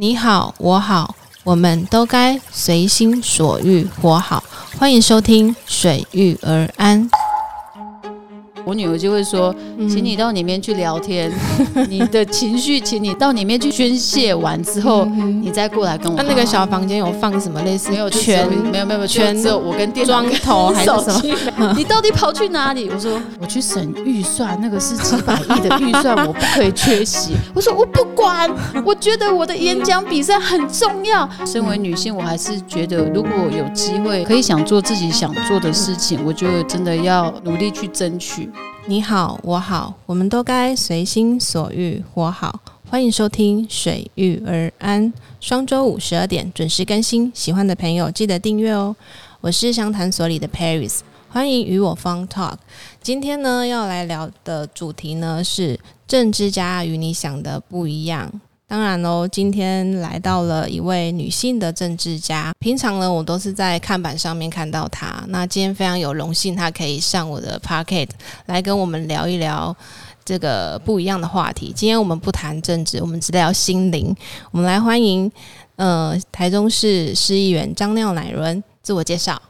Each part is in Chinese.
你好，我好，我们都该随心所欲活好。欢迎收听《水遇而安》。我女儿就会说：“请你到里面去聊天，你的情绪，请你到里面去宣泄完之后，你再过来跟我。”那那个小房间有放什么类似？没有圈，没有没有圈，只有我跟电桩头还是什么？你到底跑去哪里？我说我去省预算，那个是几百亿的预算，我不可以缺席。我说我不管，我觉得我的演讲比赛很重要。身为女性，我还是觉得如果有机会可以想做自己想做的事情，我就真的要努力去争取。你好，我好，我们都该随心所欲活好。欢迎收听《水遇而安》，双周五十二点准时更新。喜欢的朋友记得订阅哦。我是湘潭所里的 Paris，欢迎与我 Fun Talk。今天呢，要来聊的主题呢是政治家与你想的不一样。当然喽，今天来到了一位女性的政治家。平常呢，我都是在看板上面看到她。那今天非常有荣幸，她可以上我的 p o c k e t 来跟我们聊一聊这个不一样的话题。今天我们不谈政治，我们只聊心灵。我们来欢迎，呃，台中市市议员张廖乃伦自我介绍。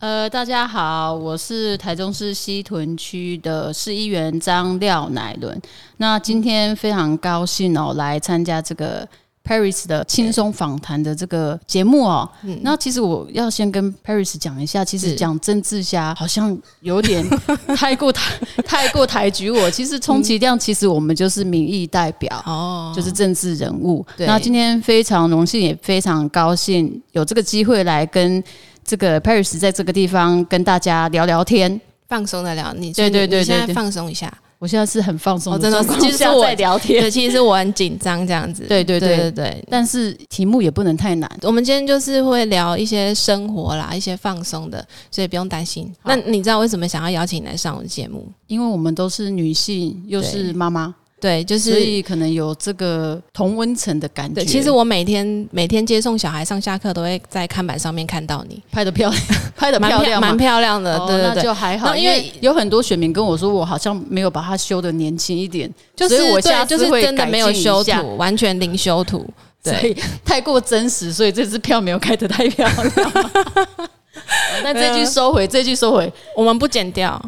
呃，大家好，我是台中市西屯区的市议员张廖乃伦。那今天非常高兴哦，来参加这个 Paris 的轻松访谈的这个节目哦。那其实我要先跟 Paris 讲一下，其实讲政治家好像有点 太过台太过抬举我。其实充其量，其实我们就是民意代表哦，就是政治人物。那今天非常荣幸，也非常高兴有这个机会来跟。这个 Paris 在这个地方跟大家聊聊天，放松的聊。你对对对，现在放松一下。我现在是很放松，真的。其实我在聊天，对，其实我很紧张这样子。对对对对对。但是题目也不能太难。我们今天就是会聊一些生活啦，一些放松的，所以不用担心。那你知道为什么想要邀请你来上我的节目？因为我们都是女性，又是妈妈。对，就是所以可能有这个同温层的感觉。其实我每天每天接送小孩上下课，都会在看板上面看到你拍的漂亮，拍的漂亮，蛮漂亮的。对对对，就还好。因为有很多选民跟我说，我好像没有把它修的年轻一点，就是我下次会真的没有修图，完全零修图，对，太过真实，所以这支票没有开的太漂亮。那这句收回，这句收回，我们不剪掉。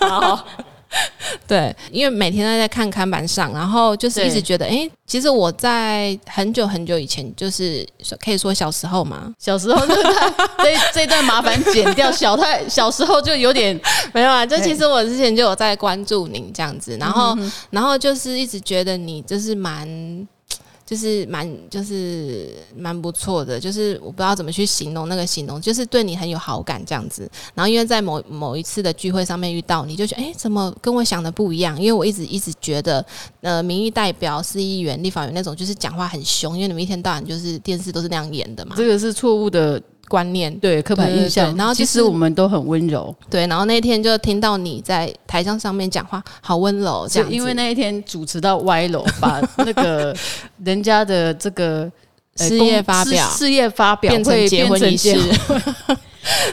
好。对，因为每天都在看看板上，然后就是一直觉得，哎，其实我在很久很久以前，就是可以说小时候嘛，小时候就是 这这段麻烦剪掉，小太小时候就有点 没有啊。就其实我之前就有在关注您这样子，然后然后就是一直觉得你就是蛮。就是蛮就是蛮不错的，就是我不知道怎么去形容那个形容，就是对你很有好感这样子。然后因为在某某一次的聚会上面遇到你，就觉得哎，怎么跟我想的不一样？因为我一直一直觉得，呃，民意代表、市议员、立法员那种，就是讲话很凶，因为你们一天到晚就是电视都是那样演的嘛。这个是错误的。观念对刻板印象，然后其实我们都很温柔，对。然后那天就听到你在台上上面讲话，好温柔这样。因为那一天主持到歪楼，把那个人家的这个事业发表、事业发表变成结婚仪式、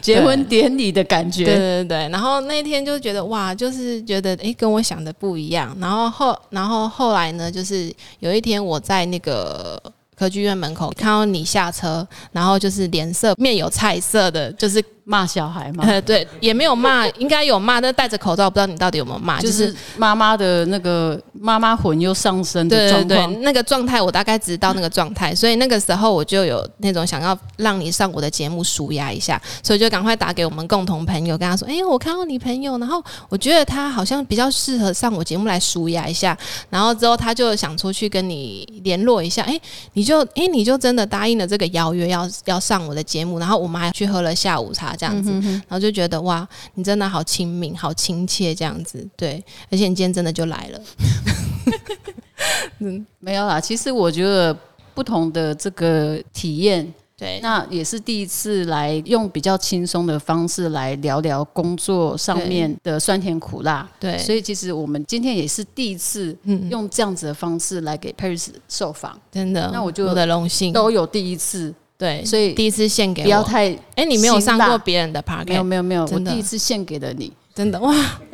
结婚 典礼的感觉。对对对。然后那天就觉得哇，就是觉得哎，跟我想的不一样。然后后然后后来呢，就是有一天我在那个。科剧院门口看到你下车，然后就是脸色面有菜色的，就是。骂小孩吗？对，也没有骂，应该有骂，但戴着口罩，不知道你到底有没有骂。就是妈妈的那个妈妈魂又上升的状况，那个状态我大概知道那个状态，所以那个时候我就有那种想要让你上我的节目舒压一下，所以就赶快打给我们共同朋友，跟他说：“哎，我看到你朋友，然后我觉得他好像比较适合上我节目来舒压一下。”然后之后他就想出去跟你联络一下，哎，你就哎你就真的答应了这个邀约，要要上我的节目，然后我们还去喝了下午茶。这样子，然后就觉得哇，你真的好亲民，好亲切，这样子，对，而且你今天真的就来了。嗯，没有啦，其实我觉得不同的这个体验，对，那也是第一次来用比较轻松的方式来聊聊工作上面的酸甜苦辣，对，所以其实我们今天也是第一次用这样子的方式来给 Paris 受访，真的，那我就我的荣幸都有第一次。对，所以第一次献给不要太哎，你没有上过别人的 party，没有没有没有，我第一次献给了你，真的哇，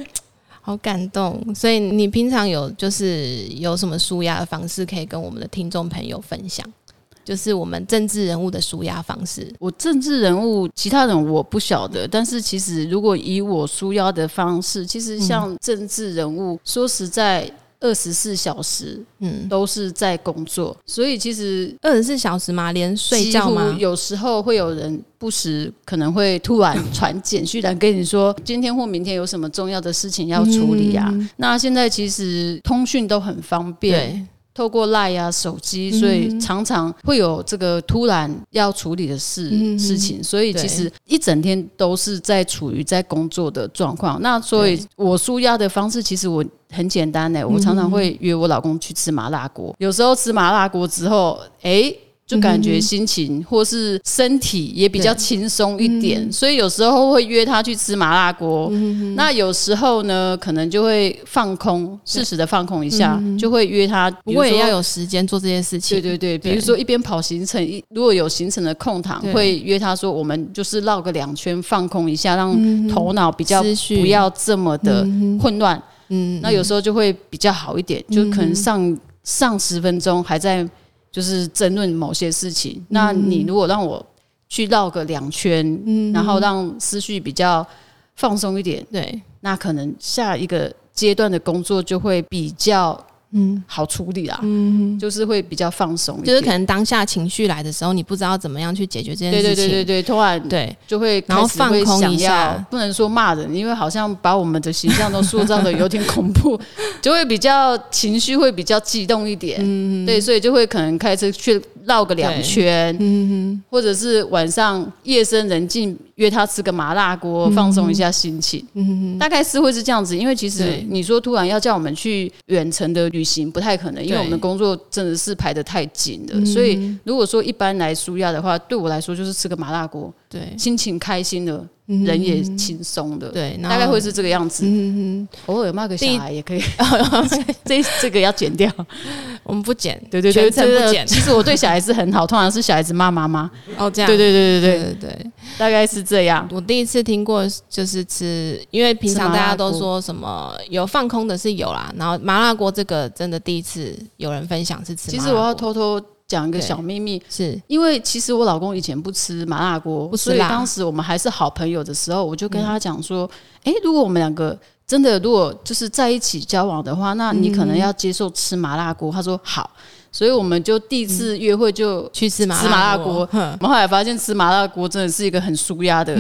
好感动。所以你平常有就是有什么舒压的方式可以跟我们的听众朋友分享？就是我们政治人物的舒压方式。我政治人物，其他人我不晓得，但是其实如果以我舒压的方式，其实像政治人物，说实在。二十四小时，嗯，都是在工作，所以其实二十四小时嘛，连睡觉吗？有时候会有人不时可能会突然传简讯来跟你说，今天或明天有什么重要的事情要处理啊。那现在其实通讯都很方便。透过赖呀手机，所以常常会有这个突然要处理的事事情，所以其实一整天都是在处于在工作的状况。那所以我舒压的方式，其实我很简单呢，我常常会约我老公去吃麻辣锅。有时候吃麻辣锅之后，哎。就感觉心情或是身体也比较轻松一点，所以有时候会约他去吃麻辣锅。那有时候呢，可能就会放空，适时的放空一下，就会约他。不过也要有时间做这些事情。对对对，比如说一边跑行程，如果有行程的空档，会约他说，我们就是绕个两圈，放空一下，让头脑比较不要这么的混乱。嗯，那有时候就会比较好一点，就可能上上十分钟还在。就是争论某些事情，那你如果让我去绕个两圈，然后让思绪比较放松一点，对，那可能下一个阶段的工作就会比较。嗯，好处理啊，嗯，就是会比较放松，就是可能当下情绪来的时候，你不知道怎么样去解决这件事情，对对对对对，突然对。就会然后放空一下，不能说骂人，因为好像把我们的形象都塑造的有点恐怖，就会比较情绪会比较激动一点，嗯，对，所以就会可能开车去绕个两圈，嗯或者是晚上夜深人静。约他吃个麻辣锅，放松一下心情。嗯，大概是会是这样子，因为其实你说突然要叫我们去远程的旅行，不太可能，因为我们的工作真的是排的太紧了。所以如果说一般来舒压的话，对我来说就是吃个麻辣锅，对，心情开心了。人也轻松的，对，大概会是这个样子。嗯偶尔骂个小孩也可以，这这个要剪掉，我们不剪。对对对，全程不剪。其实我对小孩子很好，通常是小孩子骂妈妈。哦，这样。对对对对对对对，大概是这样。我第一次听过，就是吃，因为平常大家都说什么有放空的是有啦，然后麻辣锅这个真的第一次有人分享是吃。其实我要偷偷。讲一个小秘密，是因为其实我老公以前不吃麻辣锅，所以当时我们还是好朋友的时候，我就跟他讲说：“哎，如果我们两个真的如果就是在一起交往的话，那你可能要接受吃麻辣锅。”他说：“好。”所以我们就第一次约会就去吃麻辣锅。我们后来发现吃麻辣锅真的是一个很舒压的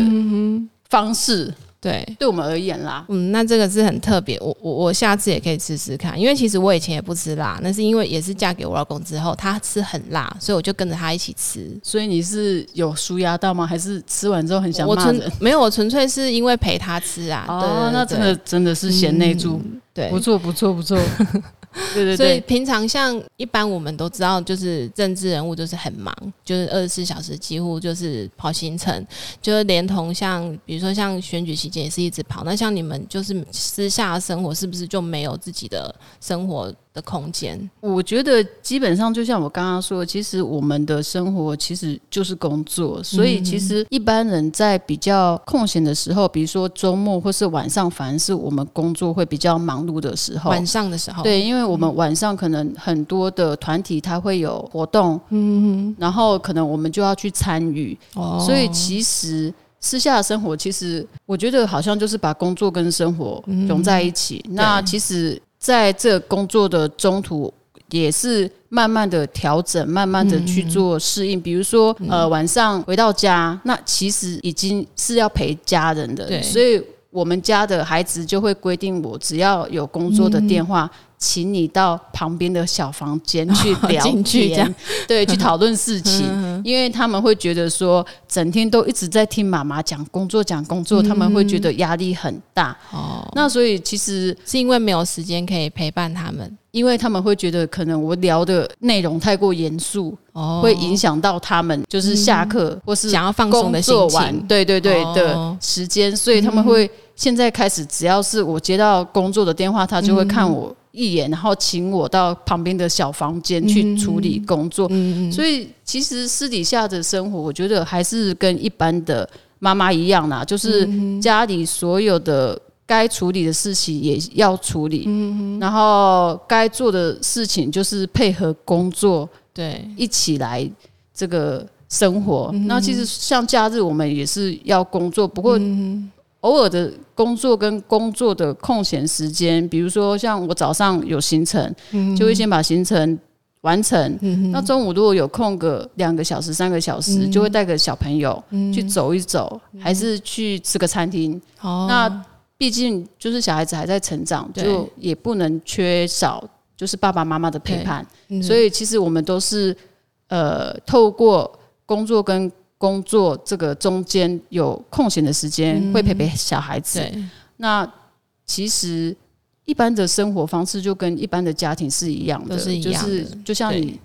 方式。对，对我们而言啦，嗯，那这个是很特别，我我我下次也可以吃吃看，因为其实我以前也不吃辣，那是因为也是嫁给我老公之后，他吃很辣，所以我就跟着他一起吃。所以你是有舒压到吗？还是吃完之后很想骂人？没有，我纯粹是因为陪他吃啊。哦，那真的真的是贤内助，对，不错不错不错。对对对，所以平常像一般我们都知道，就是政治人物就是很忙，就是二十四小时几乎就是跑行程，就是连同像比如说像选举期间也是一直跑。那像你们就是私下生活是不是就没有自己的生活？的空间，我觉得基本上就像我刚刚说，其实我们的生活其实就是工作，所以其实一般人在比较空闲的时候，比如说周末或是晚上，反而是我们工作会比较忙碌的时候。晚上的时候，对，因为我们晚上可能很多的团体它会有活动，嗯，然后可能我们就要去参与，哦，所以其实私下的生活，其实我觉得好像就是把工作跟生活融在一起。那其实。在这工作的中途，也是慢慢的调整，慢慢的去做适应。比如说，呃，晚上回到家，那其实已经是要陪家人的，所以我们家的孩子就会规定我，只要有工作的电话。请你到旁边的小房间去聊天，对，去讨论事情，因为他们会觉得说，整天都一直在听妈妈讲工作，讲工作，他们会觉得压力很大。哦，那所以其实是因为没有时间可以陪伴他们，因为他们会觉得可能我聊的内容太过严肃，哦，会影响到他们，就是下课或是想要放松的心情，对对对的时间，所以他们会现在开始，只要是我接到工作的电话，他就会看我。一眼，然后请我到旁边的小房间去处理工作。所以，其实私底下的生活，我觉得还是跟一般的妈妈一样啦，就是家里所有的该处理的事情也要处理，然后该做的事情就是配合工作对，一起来这个生活。那其实像假日我们也是要工作，不过偶尔的工作跟工作的空闲时间，比如说像我早上有行程，就会先把行程完成。那中午如果有空个两个小时、三个小时，就会带个小朋友去走一走，还是去吃个餐厅。哦，那毕竟就是小孩子还在成长，就也不能缺少就是爸爸妈妈的陪伴。嗯。所以其实我们都是呃透过工作跟工作这个中间有空闲的时间，会陪陪小孩子。嗯，那其实一般的生活方式就跟一般的家庭是一样的，是一样的。就是就像你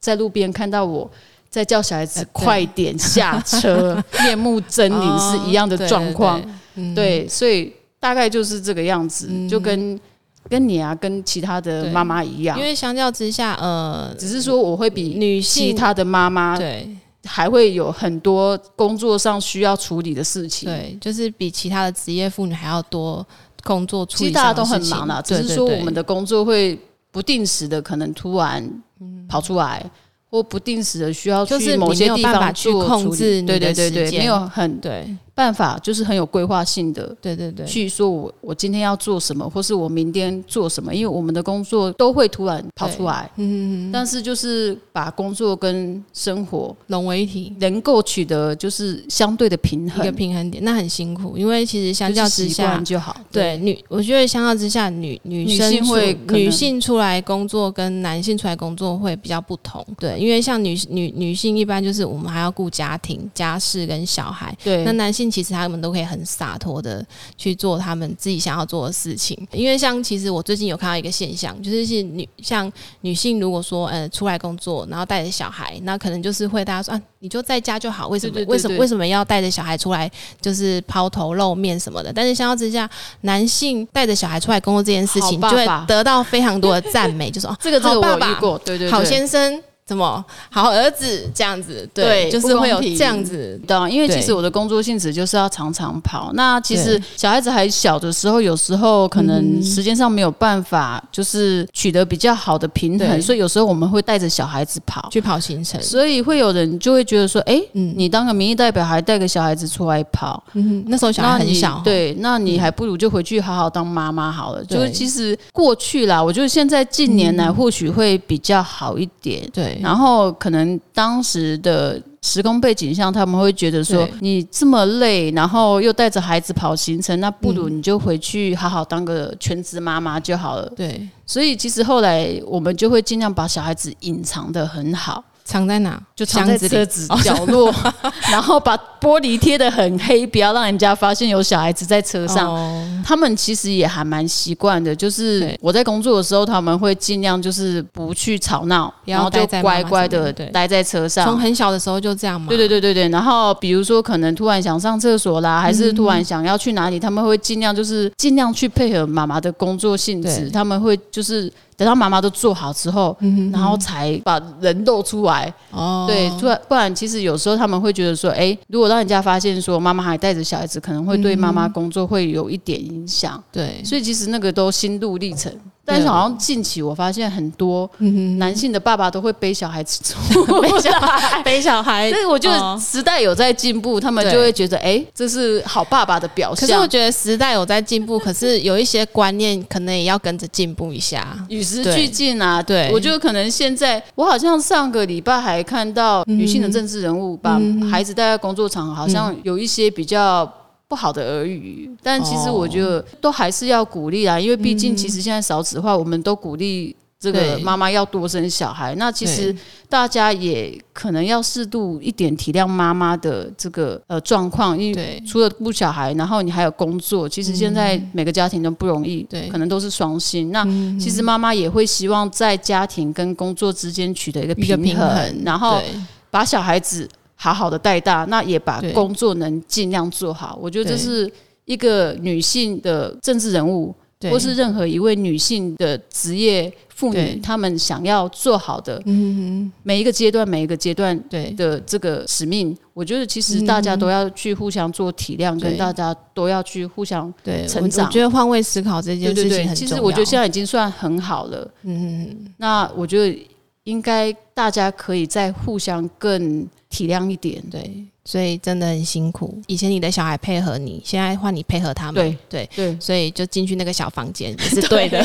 在路边看到我。在叫小孩子快点下车，面目狰狞是一样的哦状况。，对对嗯对，所以大概就是这个样子，就跟跟你啊，跟其他的妈妈一样。因，为相较之下，呃，只是说我会比女性其他的妈妈对还会有很多工作上需要处理的事情。，对，就是比其他的职业妇女还要多工作处理其理实大家都很忙啦，只是说我们的工作会不定时的可能突然跑出来。或不定时的需要就是去某些地方去做控制你对对的对对，没有很对办法，就是很有规划性的对对对，去说我我今天要做什么，或是我明天做什么，因为我们的工作都会突然跑出来，嗯，但是就是把工作跟生活融为一体。能够取得就是相对的平衡。一，个平衡点，那很辛苦，因为其实相较之下，就好。对女，我觉得相较之下，女女女生会女性出来工作跟男性出来工作会比较不同。对，因为像女女女性一般就是我们还要顾家庭、家事跟小孩，对，那男性其实他们都可以很洒脱的去做他们自己想要做的事情。因为像其实我最近有看到一个现象，就是是女像女性如果说呃出来工作，然后带着小孩，那可能就是会大家说啊，你就在家就好，为什么为什么为什么要带着小孩出来就是抛头露面什么的？但是相较之下，男性带着小孩出来工作这件事情，就会得到非常多的赞美，就说哦，这个这个爸爸有遇过，对对对，好先生。怎么好儿子这样子？对就是会有这样子对啊，因为其实我的工作性质就是要常常跑。那其实小孩子还小的时候，有时候可能嗯时间上没有办法，就是取得比较好的平衡，所以有时候我们会带着小孩子跑。去跑行程。所以会有人就会觉得说，哎、嗯你当个民意代表还带个小孩子出来跑，嗯，那时候小孩很小，，对，那你还不如就回去好好当妈妈好了。就是其实过去啦，我觉得现在近年来或许会比较好一点。对，然后可能当时的时空背景下，他们会觉得说你这么累，然后又带着孩子跑行程，那不如你就回去好好当个全职妈妈就好了。对，所以其实后来我们就会尽量把小孩子隐藏的很好，藏在哪？就藏在车子角落，然后把玻璃贴的很黑，不要让人家发现有小孩子在车上。哦他们其实也还蛮习惯的，就是我在工作的时候，他们会尽量就是不去吵闹，然后就乖乖的待在车上。从很小的时候就这样嘛。对对对对对，然后比如说可能突然想上厕所啦，还是突然想要去哪里，他们会尽量就是尽量去配合妈妈的工作性质，他们会就是等到妈妈都做好之后，然后才把人露出来。哦，对，不然不然，其实有时候他们会觉得说，哎，如果让人家发现说妈妈还带着小孩子，可能会对妈妈工作会有一点影响。对，所以其实那个都心路历程。但是好像近期我发现很多嗯男性的爸爸都会背小孩子出 背小。孩，背小孩。所以我觉哦得时代有在进步，他们就会觉得，哎、这是好爸爸的表可是我象。觉得时代有在进步，可是有一些观念可能也要跟着进步一下。与时俱进啊，对。我觉得可能现在，我好像上个礼拜还看到女性的政治人物把孩子带在工作场，好像有一些比较不好的耳语，但其实我觉得都还是要鼓励啦，因为毕竟其实现在少子化，我们都鼓励。这个妈妈要多生小孩，那其实大家也可能要适度一点体谅妈妈的这个呃状况，因为除了顾小孩，然后你还有工作，其实现在每个家庭都不容易，对。可能都是双薪。那其实妈妈也会希望在家庭跟工作之间取得一个平衡，然后把小孩子好好的带大，那也把工作能尽量做好。我觉得这是一个女性的政治人物或是任何一位女性的职业妇女，她们想要做好的嗯每一个阶段、每一个阶段对。的这个使命，我觉得其实大家都要去互相做体谅，跟大家都要去互相对，成长。我我觉得换位思考这件。事情很重要。其实我觉得现在已经算很好了。嗯，那我觉得应该大家可以再互相更体谅一点。对，所以真的很辛苦。以前你的小孩配合你，现在换你配合他们。对对，对所以就进去那个小房间也 是对的。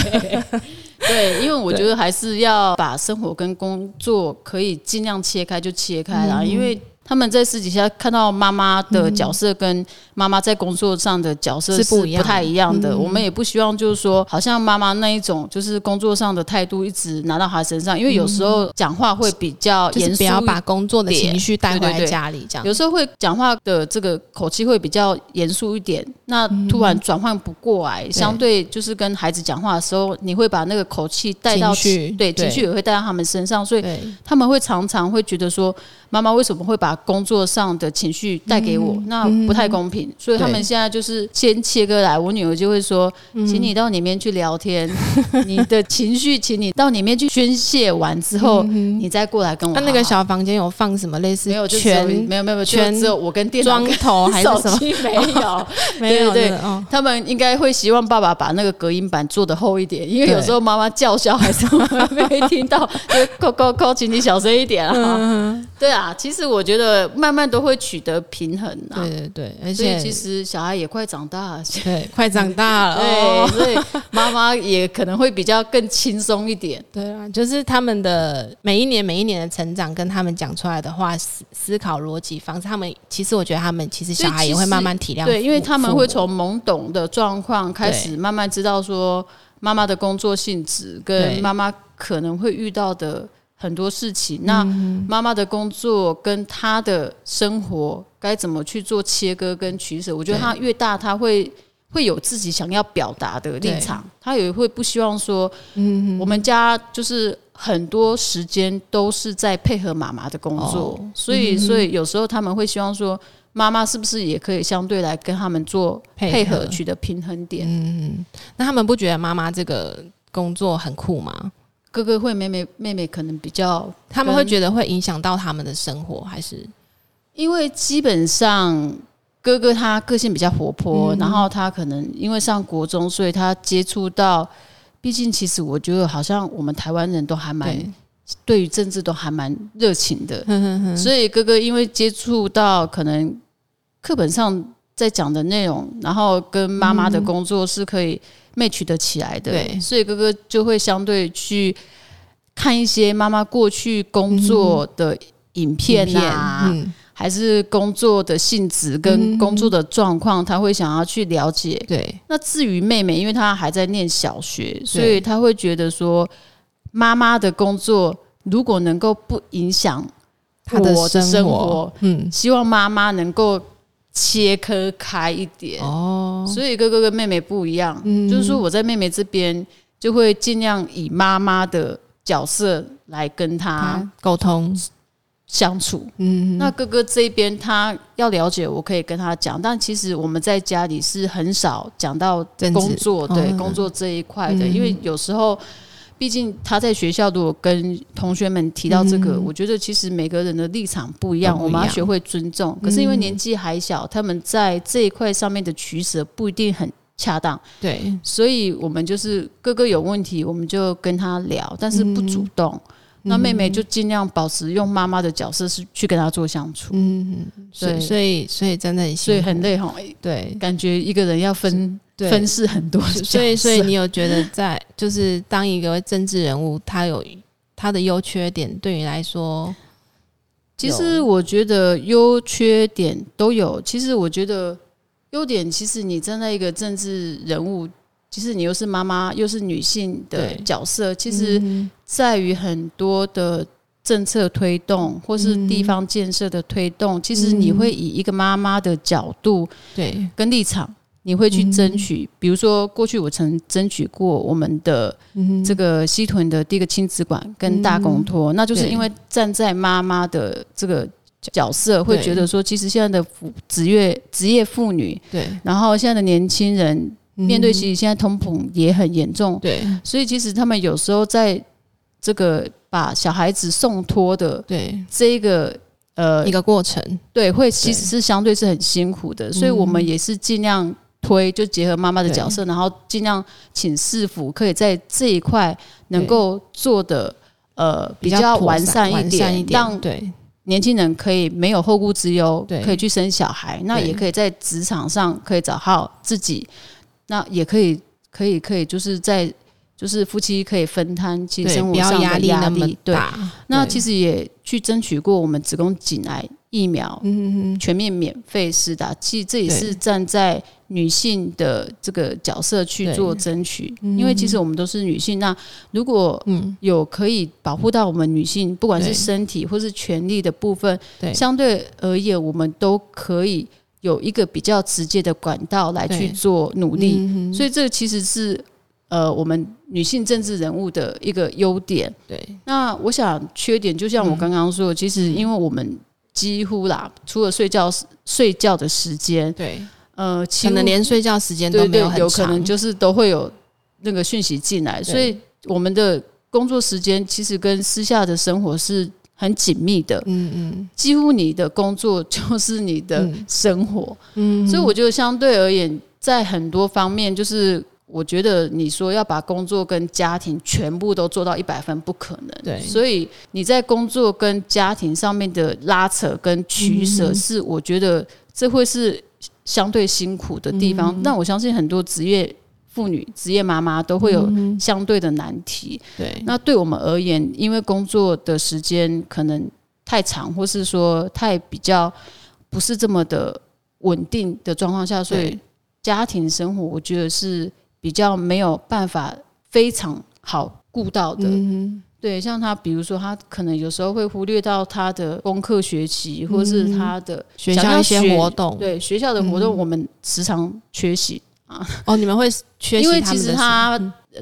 对，因为我觉得还是要把生活跟工作可以尽量切开就切开啦，嗯因为。他们在私底下看到妈妈的角色跟妈妈在工作上的角色是是不太一样的。嗯我们也不希望就是说，好像妈妈那一种就是工作上的态度一直拿到她身上，因为有时候讲话会比较严肃不要把工作的情绪带回家里，这样。有时候会讲话的这个口气会比较严肃一点，那突然转换不过来，相对就是跟孩子讲话的时候，你会把那个口气带到对情绪也会带到他们身上，所以，他们会常常会觉得说，妈妈为什么会把工作上的情绪带给我？那不太公平，所以他们现在就是先切割来，我女儿就会说，请你到里面去聊天，你的情绪，请你到里面去宣泄完之后，你再过来跟我。那那个小房间有放什么类似没有，就全没有没有没有，全只有我跟电脑装头 还是什么？没有。没有对。他们应该会希望爸爸把那个隔音板做的厚一点，因为有时候妈妈叫嚣还是没听到，就扣扣扣，请你小声一点嗯啊。对啊，其实我觉得慢慢都会取得平衡啊。对对对，而且其实小孩也快长大了，对快长大了，对，哦所以妈妈也可能会比较更轻松一点。对啊，就是他们的每一年每一年的成长，跟他们讲出来的话，思思考逻辑方式，他们其实我觉得他们其实小孩也会慢慢体谅父，对，因为他们会父从懵懂的状况开始，慢慢知道说妈妈的工作性质跟妈妈可能会遇到的很多事情。那嗯妈妈的工作跟她的生活该怎么去做切割跟取舍？我觉得她越大，她会。会有自己想要表达的立场，他也会不希望说，嗯，我们家就是很多时间都是在配合妈妈的工作，哦所以，所以有时候他们会希望说，妈妈是不是也可以相对来跟他们做配合，取得平衡点？嗯那他们不觉得妈妈这个工作很酷吗？哥哥会，妹妹妹妹可能比较，他们会觉得会影响到他们的生活，还是？因为基本上哥哥他个性比较活泼，然后他可能因为上国中，所以他接触到，毕竟其实我觉得好像我们台湾人都还蛮对。对于政治都还蛮热情的，所以哥哥因为接触到可能课本上在讲的内容，然后跟妈妈的工作是可以 match 得起来的，对。所以哥哥就会相对去看一些妈妈过去工作的影片啊，嗯，还是工作的性质跟工作的状况，他会想要去了解。对。那至于妹妹，因为她还在念小学，所以她会觉得说，妈妈的工作如果能够不影响他的我的生活活，，嗯，希望妈妈能够切割开一点。哦，所以哥哥跟妹妹不一样，就是说我在妹妹这边就会尽量以妈妈的角色来跟她他沟通，相处。嗯，那哥哥这边他要了解，我可以跟他讲，但其实我们在家里是很少讲到工作，对、嗯工作这一块的，嗯因为有时候。毕竟他在学校，如果跟同学们提到这个，我觉得其实每个人的立场不一样，我们要学会尊重。可是因为年纪还小，他们在这一块上面的取舍不一定很恰当，对，所以我们就是哥哥有问题，我们就跟他聊，但是不主动。嗯那妹妹就尽量保持用妈妈的角色是去跟她做相处。嗯，所以对。所以所以真的很，所以很累哈，对。感觉一个人要分对。分饰很多，所以，所以你有觉得在就是当一个政治人物，他有他的优缺点，对你来说，其实我觉得优缺点都有。其实我觉得优点，其实你站在一个政治人物，其实你又是妈妈，又是女性的角色，其实嗯在于很多的政策推动或是地方建设的推动，其实你会以一个妈妈的角度对，跟立场。你会去争取，比如说过去我曾争取过我们的嗯这个西屯的第一个亲子馆跟大公托，那就是因为站在妈妈的这个角色，会对觉得说，其实现在的妇职业职业妇女，对，然后现在的年轻人面对其实现在通膨也很严重，对。所以其实他们有时候在这个把小孩子送托的对。这一个呃一个过程，对，会其实是相对是很辛苦的，所以我们也是尽量推，就结合妈妈的角色，然后尽量请师傅可以在这一块能够做的呃比较完善一点，让对。年轻人可以没有后顾之忧对，可以去生小孩，那也可以在职场上可以找好自己，那也可以可以可以就是在就是夫妻可以分摊其实对，生活上不要压的压力那么力，对。大。对。那其实也去争取过我们子宫颈癌疫苗嗯嗯全面免费施打，其实这也是站在女性的这个角色去做争取，因为其实我们都是女性，那如果嗯，有可以保护到我们女性，不管是身体或是权利的部分，对。相对而言，我们都可以有一个比较直接的管道来去做努力，嗯所以这个其实是呃我们女性政治人物的一个优点。对。那我想缺点，就像我刚刚说的，其实因为我们几乎啦，除了睡觉睡觉的时间，对，呃，可能连睡觉时间都没有，很有可能长。就是都会有那个讯息进来，所以我们的工作时间其实跟私下的生活是很紧密的，嗯嗯几乎你的工作就是你的嗯生活，嗯，所以我觉得相对而言，在很多方面就是。我觉得你说要把工作跟家庭全部都做到一百分，不可能。对所以你在工作跟家庭上面的拉扯跟取舍，嗯是我觉得这会是相对辛苦的地嗯方。那我相信很多职业妇女、职业妈妈都会有嗯相对的难题。对。那对我们而言，因为工作的时间可能太长，或是说太比较不是这么的稳定的状况下，所以家庭生活我觉得是比较没有办法非常好顾到的。嗯对，像他，比如说他可能有时候会忽略到他的功课学习，或是他的学校一些活动，对学校的活动，我们时常缺席。哦，你们会缺席因为其实他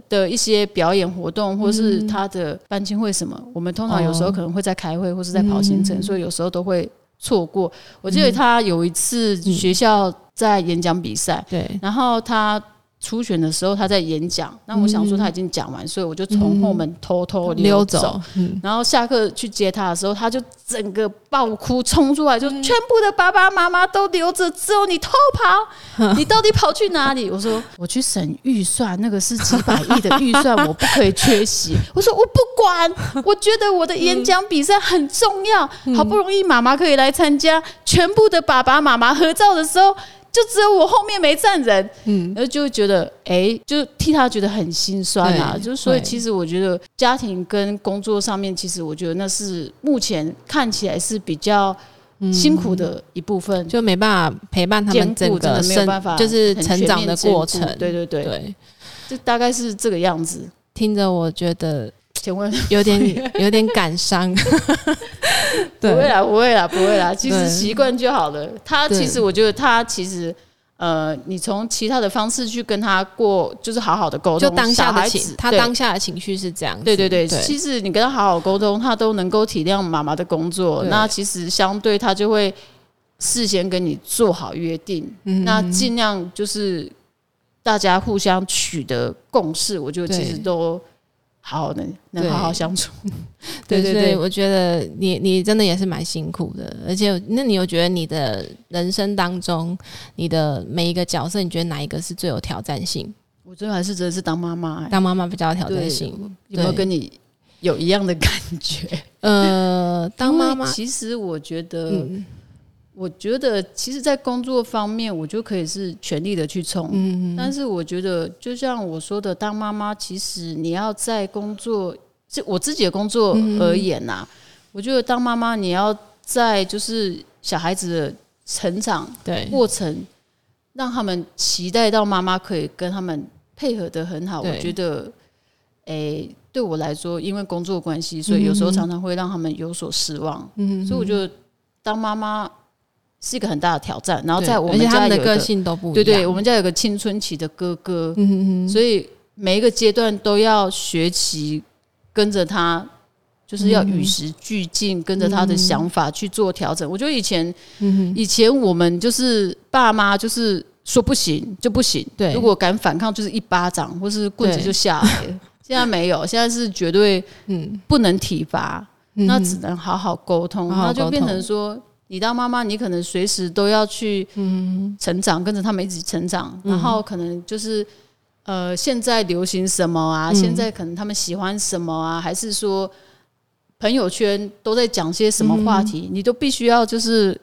的一些表演活动，或是他的班亲会什么，我们通常有时候哦可能会在开会，或是在跑行程，嗯。所以有时候都会错过。我记得他有一次学校在演讲比赛，对。然后他初选的时候他在演讲，那我想说他已经讲完，所以我就从后门偷偷溜溜走，嗯，然后下课去接他的时候，他就整个爆哭冲出来，嗯就全部的爸爸妈妈都留着，只有你偷跑，你到底跑去哪里？我说我去省预算，那个是几百亿的预算，我不可以缺席。我说我不管，我觉得我的演讲比赛很重要，嗯好不容易妈妈可以来参加，全部的爸爸妈妈合照的时候。就只有我后面没站人，嗯，然后就会觉得，哎、就替他觉得很心酸啊。就是所以，其实我觉得家庭跟工作上面，其实我觉得那是目前看起来是比较辛苦的一部分，就没办法陪伴他们整个生就是成长的过程，对对对，对，就大概是这个样子。听着我觉得请问 有点 有点感伤，不会啦，不会啦，不会啦，其实对习惯就好了。他其实我觉得他其实。呃，你从其他的方式去跟他过，就是好好的沟通。就当下小孩子，的情他对当下的情绪是这样子，对对对，对其实你跟他好好沟通，他都能够体谅妈妈的工作。那其实相对他就会事先跟你做好约定，嗯那尽量就是大家互相取得共识。我觉得其实都好好的能好好相处。对对对我觉得你你真的也是蛮辛苦的，而且那你有觉得你的人生当中，你的每一个角色，你觉得哪一个是最有挑战性？我最后还是真的是当妈妈、欸，当妈妈比较有挑战性，有没有跟你有一样的感觉？呃，当妈妈，其实我觉得，嗯我觉得其实，在工作方面，我就可以是全力的去冲。嗯，但是我觉得，就像我说的，当妈妈，其实你要在工作，就我自己的工作而言呐、我觉得当妈妈，你要在就是小孩子的成长对过程，让他们期待到妈妈可以跟他们配合的很好。我觉得，诶、对我来说，因为工作关系，所以有时候常常会让他们有所失望。嗯所以我觉得当妈妈是一个很大的挑战。然后在我们的个家有一个性都不一样，对对，我们家有个青春期的哥哥，嗯嗯嗯，所以每一个阶段都要学习跟着他，就是要与时俱进，跟着他的想法去做调整。我觉得以前，嗯以前我们就是爸妈就是说不行就不行，对。如果敢反抗，就是一巴掌或是棍子就下来。了。现在没有，现在是绝对嗯，不能体罚，嗯那只能好好沟通，那就变成说，你当妈妈，你可能随时都要去嗯成长，跟着他们一起成长，然后可能就是呃，现在流行什么啊？嗯现在可能他们喜欢什么啊？还是说朋友圈都在讲些什么话题？你都必须要就是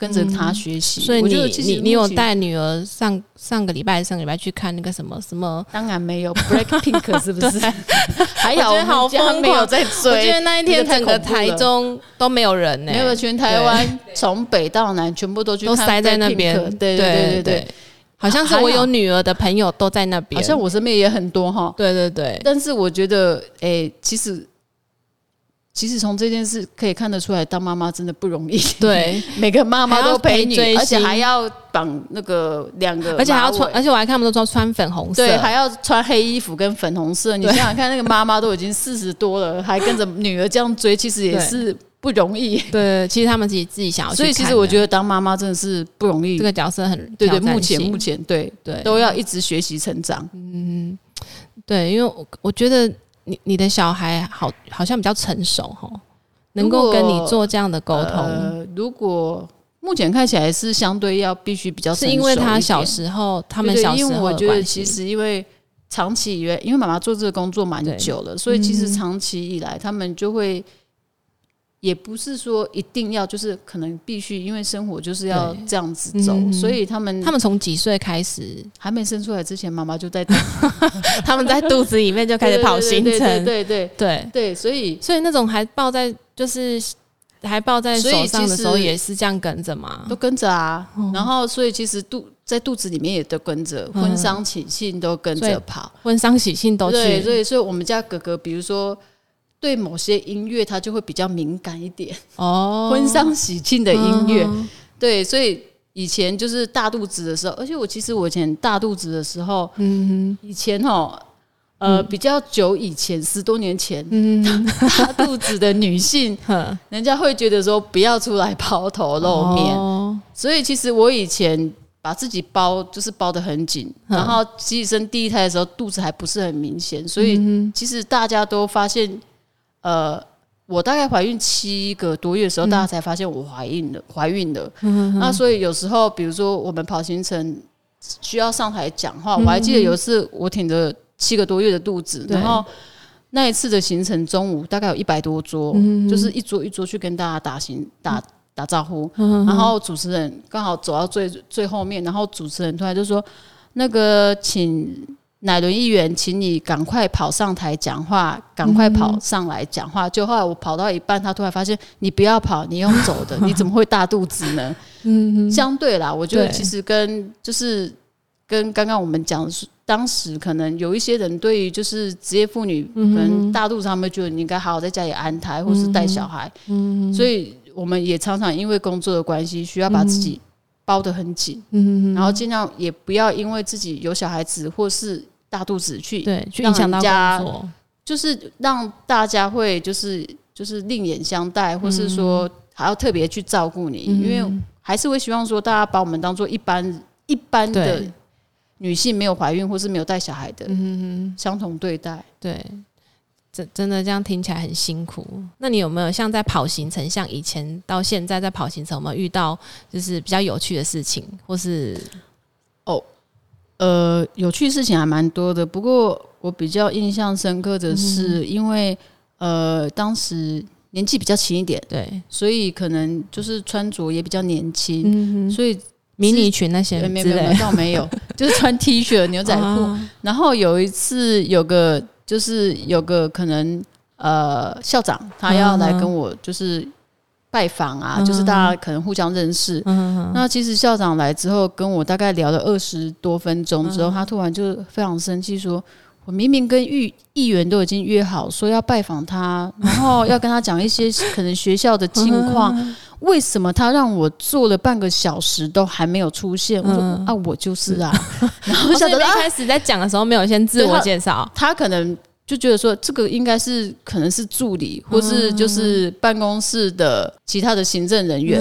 跟着他学习。嗯所以你你你有？带女儿上上个礼拜上个礼拜去看那个什么什么？当然没有，Break Pink 是不是？还有我们家疯狂没有在追，我觉得那一天整个台中都没有人呢、没有全台湾从北到南全部都去看都塞在那边。对对对对对，，好像是我有女儿的朋友都在那边。好像我身边也很多哈。对对对，但是我觉得，哎、其实其实从这件事可以看得出来，当妈妈真的不容易。对，每个妈妈都陪你而且还要绑那个两个，而且还要穿，而且我还看他们都穿穿粉红色，对，还要穿黑衣服跟粉红色。你想想看，那个妈妈都已经四十多了，还跟着女儿这样追，其实也是不容易。对，其实他们自己自己想要所以，其实我觉得当妈妈真的是不容易。这个角色很对对，目前目前对对都要一直学习成长。嗯对，因为我我觉得你你的小孩好好像比较成熟哈，能够跟你做这样的沟通，呃，如果目前看起来是相对要必须比较是因为他小时候他他们小时候因为我觉得其实因为长期以来，因为妈妈做这个工作蛮久了，所以其实嗯。长期以来他们就会。也不是说一定要，就是可能必须，因为生活就是要对这样子走，嗯所以他们他们从几岁开始，还没生出来之前，妈妈就在 他们在肚子里面就开始跑行对对程，对对对对，对，所以所以那种还抱在就是还抱在手上的时候，也是这样跟着嘛都。跟着啊，然后所以其实肚在肚子里面也都跟着，婚丧喜庆都跟着跑，婚丧喜庆都对，去，所以所以我们家哥哥，比如说对某些音乐，他就会比较敏感一点，哦，婚丧喜庆的音乐，嗯对，所以以前就是大肚子的时候，而且我其实我以前大肚子的时候，嗯以前哦。呃，比较久以前，十多年前，嗯大肚子的女性，哼，人家会觉得说不要出来抛头露面，哦。所以其实我以前把自己包就是包的很紧，嗯然后其实生第一胎的时候肚子还不是很明显，所以嗯其实大家都发现，呃，我大概怀孕七个多月的时候，大家才发现我怀孕了，怀孕了。嗯那所以有时候，比如说我们跑行程需要上台讲话，嗯我还记得有一次我挺着七个多月的肚子，对。然后。那一次的行程，中午大概有一百多桌，嗯就是一桌一桌去跟大家打行打打招呼，嗯然后主持人刚好走到最最后面，然后主持人突然就说：“那个，请乃伦议员，请你赶快跑上台讲话，赶快跑上来讲话。就后来我跑到一半，他突然发现你不要跑，你用走的，你怎么会大肚子呢？嗯相对啦，我觉得其实跟就是跟刚刚我们讲当时可能有一些人对于就是职业妇女可能大肚子，他们觉得你应该好好在家里安胎或是带小孩，嗯所以我们也常常因为工作的关系，需要把自己包得很紧，嗯，然后尽量也不要因为自己有小孩子或是大肚子去，对，去让影响到家工作，就是让大家会就是就是另眼相待，或是说还要特别去照顾你，嗯因为还是会希望说大家把我们当做一般一般的女性没有怀孕或是没有带小孩的嗯相同对待。对。真真的这样听起来很辛苦。那你有没有像在跑行程，像以前到现在在跑行程，有没有遇到就是比较有趣的事情，或是呃，有趣事情还蛮多的，不过我比较印象深刻的嗯是，因为、呃当时年纪比较轻一点，对，所以可能就是穿着也比较年轻，嗯，所以迷你裙那些没没有没倒没有，就是穿 T 恤牛仔裤。啊。然后有一次有个就是有个可能呃校长他要来跟我就是拜访啊，嗯就是大家可能互相认识。嗯那其实校长来之后跟我大概聊了二十多分钟之后，他突然就非常生气说。我明明跟议议员都已经约好，说要拜访他，然后要跟他讲一些可能学校的近况，为什么他让我坐了半个小时都还没有出现？我说、嗯啊，我就是啊。然后校长说啊开始在讲的时候没有先自我介绍，他可能就觉得说这个应该是可能是助理，或是就是办公室的其他的行政人员，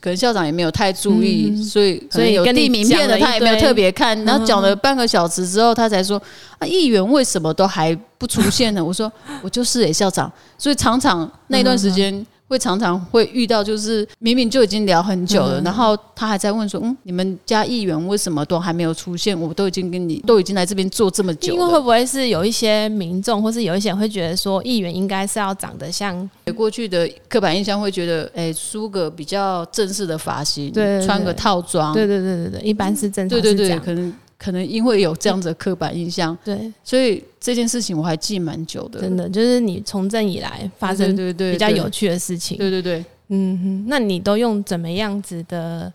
可能校长也没有太注意，所以所以有递名片的他也没有特别看，然后讲了半个小时之后，他才说啊，议员为什么都还不出现呢？我说我就是诶、校长，所以常常那段时间。会常常会遇到，就是明明就已经聊很久了，然后他还在问说：“嗯，你们家议员为什么都还没有出现？我都已经跟你都已经来这边做这么久了。”因为会不会是有一些民众，或是有一些人会觉得说，议员应该是要长得像，过去的刻板印象会觉得，哎、梳个比较正式的发型，对对对穿个套装，对对对对对，一般是正常对对对，可能可能因为有这样子的刻板印象，对，所以这件事情我还记蛮久的。真的就是你从政以来发生对对对比较有趣的事情，对对对，嗯哼，那你都用怎么样子的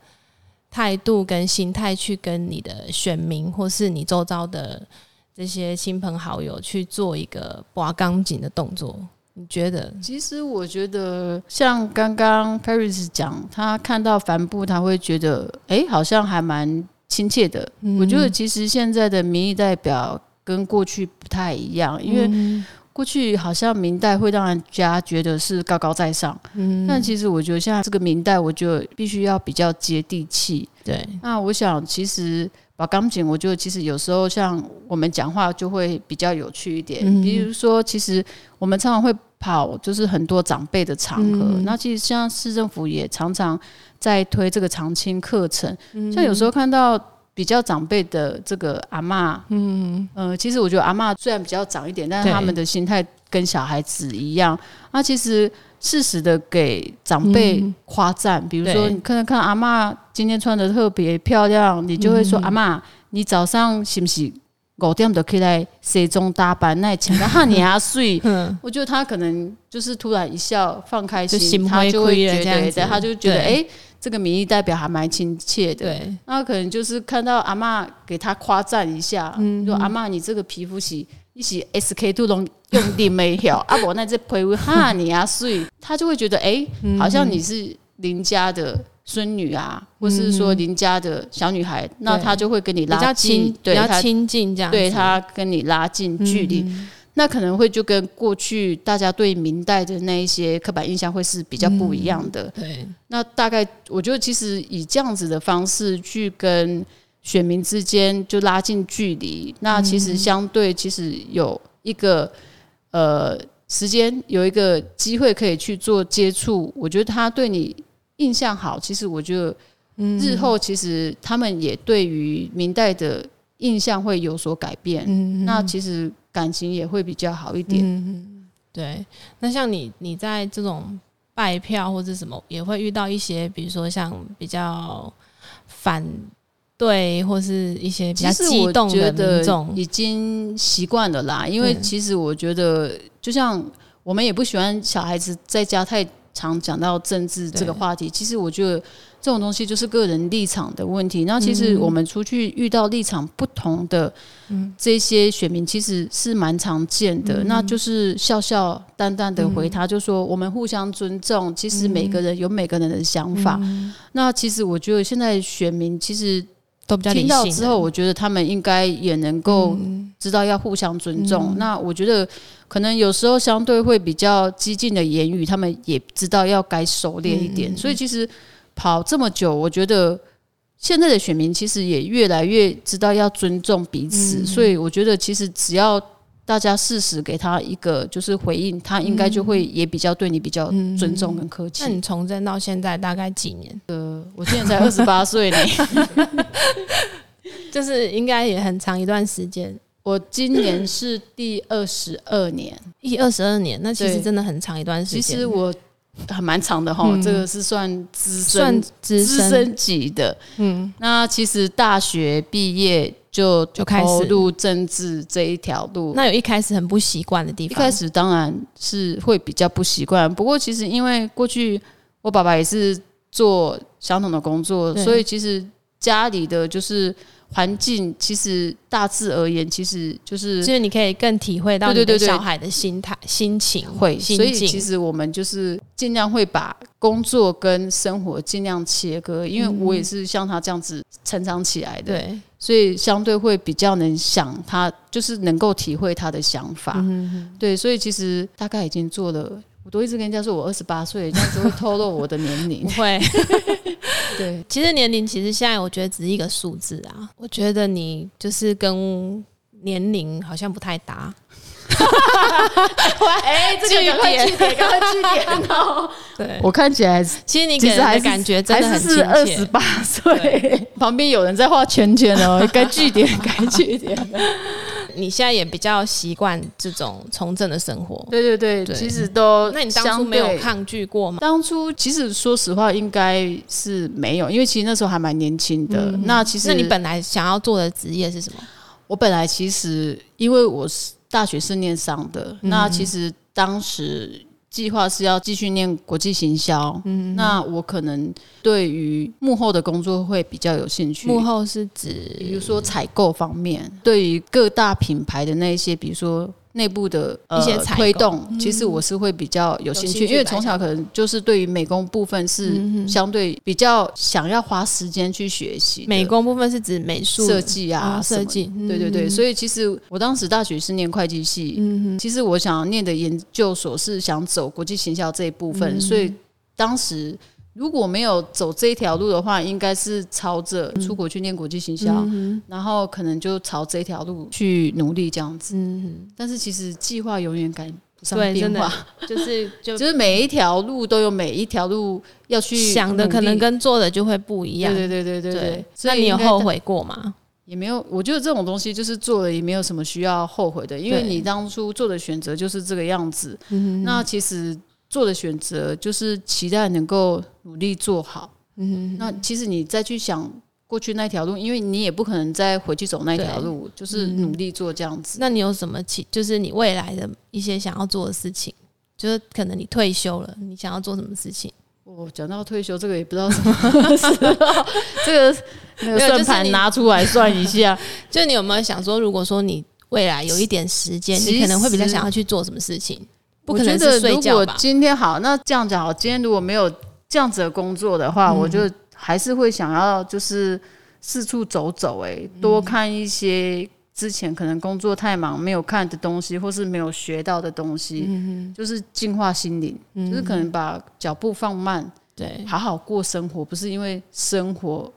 态度跟心态去跟你的选民，或是你周遭的这些亲朋好友去做一个拔钢筋的动作？你觉得？其实我觉得，像刚刚 Paris 讲，他看到帆布，他会觉得，哎、好像还蛮亲切的。嗯我觉得其实现在的民意代表跟过去不太一样，因为嗯过去好像明代会让人家觉得是高高在上，嗯但其实我觉得现在这个明代，我觉得必须要比较接地气。对，那我想，其实把钢琴，我觉得其实有时候像我们讲话就会比较有趣一点。嗯比如说，其实我们常常会跑，就是很多长辈的场合。嗯那其实像市政府也常常在推这个长青课程，嗯像有时候看到。比较长辈的这个阿嬷，嗯，呃，其实我觉得阿嬷虽然比较长一点，但是他们的心态跟小孩子一样。那其实适时的给长辈嗯夸赞，比如说对你看看阿嬷今天穿的特别漂亮，你就会说、嗯阿嬷，你早上是不是五点就起来西装打扮，那穿得哈尼啊水？嗯，我觉得他可能就是突然一笑，放开就心，他就会觉得，他就觉得，对。哎、这个民意代表还蛮亲切的。对，那可能就是看到阿妈给他夸赞一下，嗯。说阿妈你这个皮肤是一起 SK two 拢用力没有，啊我那这皮肤哈你啊水，他就会觉得哎、嗯。好像你是邻家的孙女啊，或是说邻家的小女孩，那她就会跟你拉亲，近，比较亲近这样子，对她跟你拉近距离。嗯那可能会就跟过去大家对明代的那一些刻板印象会是比较不一样的。对，那大概我觉得，其实以这样子的方式去跟选民之间就拉近距离，那其实相对其实有一个呃时间有一个机会可以去做接触，我觉得他对你印象好，其实我觉得日后其实他们也对于明代的印象会有所改变，嗯那其实感情也会比较好一点。嗯，对。那像你，你在这种拜票或者什么，也会遇到一些，比如说像比较反对，或是一些比较激动的民众。已经习惯了啦，因为嗯其实我觉得，就像我们也不喜欢小孩子在家太常讲到政治这个话题。其实我觉得这种东西就是个人立场的问题。那其实嗯我们出去遇到立场不同的这些选民，其实是蛮常见嗯的。那就是笑笑淡淡的回他，就说我们互相尊重。其实每个人有每个人的想法。嗯那其实我觉得现在选民其实都比较听到之后，我觉得他们应该也能够知道要互相尊重。那我觉得可能有时候相对会比较激进的言语，他们也知道要该熟练一点。所以其实跑这么久，我觉得现在的选民其实也越来越知道要尊重彼此。所以我觉得其实只要大家适时给他一个就是回应，他应该就会也比较对你比较尊重跟客气。那你从政到现在大概几年？呃我现在才二十八岁呢。就是应该也很长一段时间，我今年是第二十二年，一二十二年，那其实真的很长一段时间其。实我还蛮长的哈，嗯。这个是算资算深资深，资深级的。嗯，那其实大学毕业就就开始。投入政治这一条路。那有一开始很不习惯的地方，一开始当然是会比较不习惯，不过其实因为过去我爸爸也是做相同的工作，所以其实家里的就是环境，其实大致而言，其实就是就是你可以更体会到对对对对小孩的心态、心情、会，心所以其境。实我们就是尽量会把工作跟生活尽量切割，因为我也是像他这样子成长起来的，对，所以相对会比较能想他，就是能够体会他的想法。嗯对，所以其实大概已经做了，我都一直跟人家说我二十八岁，这样子会透露我的年龄不。会。对，其实年龄其实现在我觉得只是一个数字啊，我觉得你就是跟年龄好像不太搭。哎，这个赶快据点，赶快据点哦！对，我看起来其实你给人的其实还感觉真的还很是是二十。八岁，旁边有人在画圈圈哦，该据点，该据点。你现在也比较习惯这种从政的生活。对对对，对其实都那你当初相没有抗拒过吗？当初其实说实话，应该是没有，因为其实那时候还蛮年轻的。那其实，那你本来想要做的职业是什么？我本来其实因为我是大学是念商的，那其实当时计划是要继续念国际行销。嗯，那我可能对于幕后的工作会比较有兴趣。幕后是指比如说采购方面，对于各大品牌的那一些，比如说内部的、呃、一些推动，其实我是会比较有兴趣，因为从小可能就是对于美工部分是相对比较想要花时间去学习美工部分是指美术设计啊设计嗯。对对对，所以其实我当时大学是念会计系，其实我想念的研究所是想走国际行销这一部分，所以当时。如果没有走这一条路的话，应该是朝着出国去念国际行销，然后可能就朝这条路去努力这样子。但是其实计划永远赶不上对，真的变化，就是就就是每一条路都有每一条路要去想的可能跟做的就会不一样。对对对对对对。所那以你有后悔过吗？也没有，我觉得这种东西就是做了也没有什么需要后悔的，因为你当初做的选择就是这个样子。那其实做的选择就是期待能够努力做好。嗯，那其实你再去想过去那条路，因为你也不可能再回去走那条路，就是努力做这样子。那你有什么期？就是你未来的一些想要做的事情，就是可能你退休了，你想要做什么事情？我、讲到退休，这个也不知道什么时候，这个算盘拿出来算一下。就你有没有想说，如果说你未来有一点时间，你可能会比较想要去做什么事情？不我可能觉得如果？今天好，那这样讲好，今天如果没有这样子的工作的话，我就还是会想要就是四处走走、欸，多看一些之前可能工作太忙没有看的东西，或是没有学到的东西，就是净化心灵，就是可能把脚步放慢，对，好好过生活，不是因为生活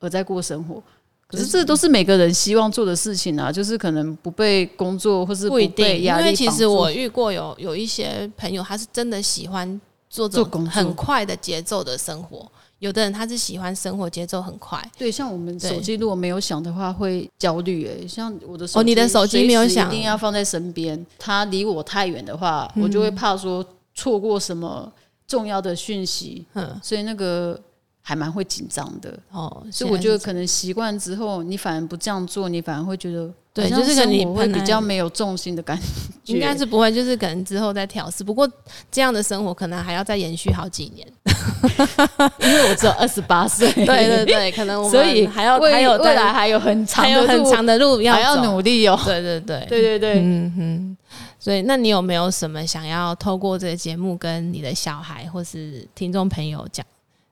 而在过生活。可是这都是每个人希望做的事情啊，就是可能不被工作或是不一定，被压力因为其实我遇过有有一些朋友，他是真的喜欢做这种很快的节奏的生活。有的人他是喜欢生活节奏很快，对，像我们手机如果没有响的话，会焦虑。哎，像我的手哦你的手机没有响一定要放在身边。它离我太远的话，我就会怕说错过什么重要的讯息，嗯，所以那个还蛮会紧张的。哦，所以我觉得可能习惯之后，你反而不这样做，你反而会觉得对就是跟你生活会比较没有重心的感觉。应该是不会，就是可能之后再调试。不过这样的生活可能还要再延续好几年。因为我只有二十八岁，对对对，可能我们所以还要未还有未来还有很长还有很长的路要还要走努力哦。对对对，对对对，嗯哼。所以，那你有没有什么想要透过这个节目跟你的小孩或是听众朋友讲？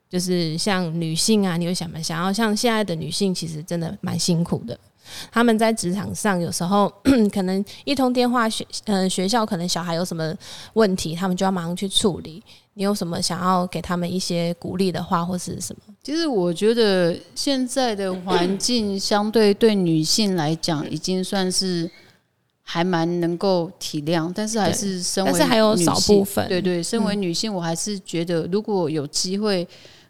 就是像女性啊，你会想没想要像现在的女性，其实真的蛮辛苦的。他们在职场上有时候 可能一通电话学，嗯、学校可能小孩有什么问题，他们就要马上去处理。你有什么想要给他们一些鼓励的话，或是什么？其实我觉得现在的环境相对对女性来讲，已经算是还蛮能够体谅，但是还是身为但是还有少部分对对，身为女性，我还是觉得如果有机会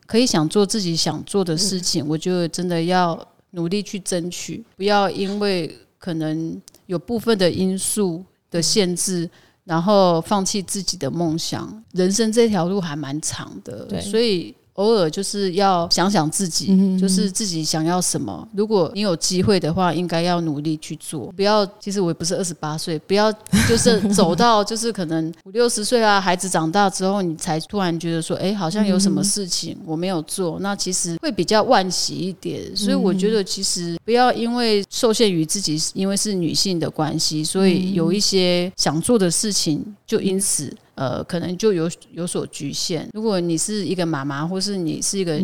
可以想做自己想做的事情，我觉得真的要努力去争取，不要因为可能有部分的因素的限制。然后放弃自己的梦想，人生这条路还蛮长的，所以偶尔就是要想想自己，就是自己想要什么。如果你有机会的话，应该要努力去做，不要。其实我也不是二十八岁，不要就是走到就是可能五六十岁啊，孩子长大之后，你才突然觉得说，哎，好像有什么事情我没有做，那其实会比较惋惜一点。所以我觉得，其实不要因为受限于自己，因为是女性的关系，所以有一些想做的事情，就因此。呃，可能就有有所局限。如果你是一个妈妈，或是你是一个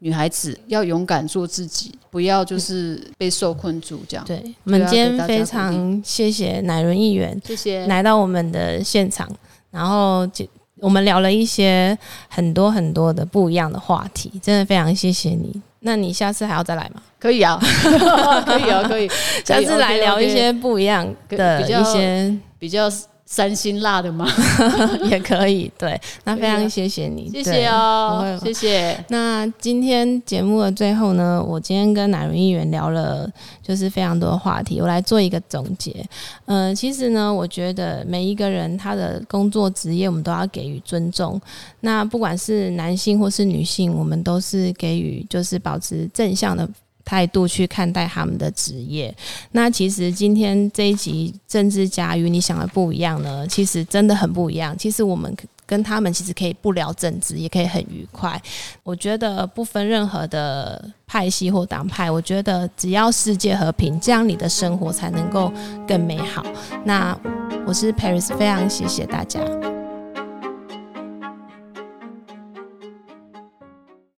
女孩子，要勇敢做自己，不要就是被受困住这样。对，我们今天非常谢谢乃伦议员，谢谢来到我们的现场，然后就我们聊了一些很多很多的不一样的话题，真的非常谢谢你。那你下次还要再来吗？可以啊，可以啊，可以。下次来聊一些不一样的一些比较。三星辣的吗？也可以，对，那非常谢谢你，谢谢哦，谢谢。那今天节目的最后呢，我今天跟乃伦议员聊了，就是非常多的话题，我来做一个总结。嗯，其实呢，我觉得每一个人他的工作职业，我们都要给予尊重。那不管是男性或是女性，我们都是给予，就是保持正向的。态度去看待他们的职业，那其实今天这一集政治家与你想的不一样呢，其实真的很不一样。其实我们跟他们其实可以不聊政治，也可以很愉快。我觉得不分任何的派系或党派，我觉得只要世界和平，这样你的生活才能够更美好。那我是 Paris，非常谢谢大家。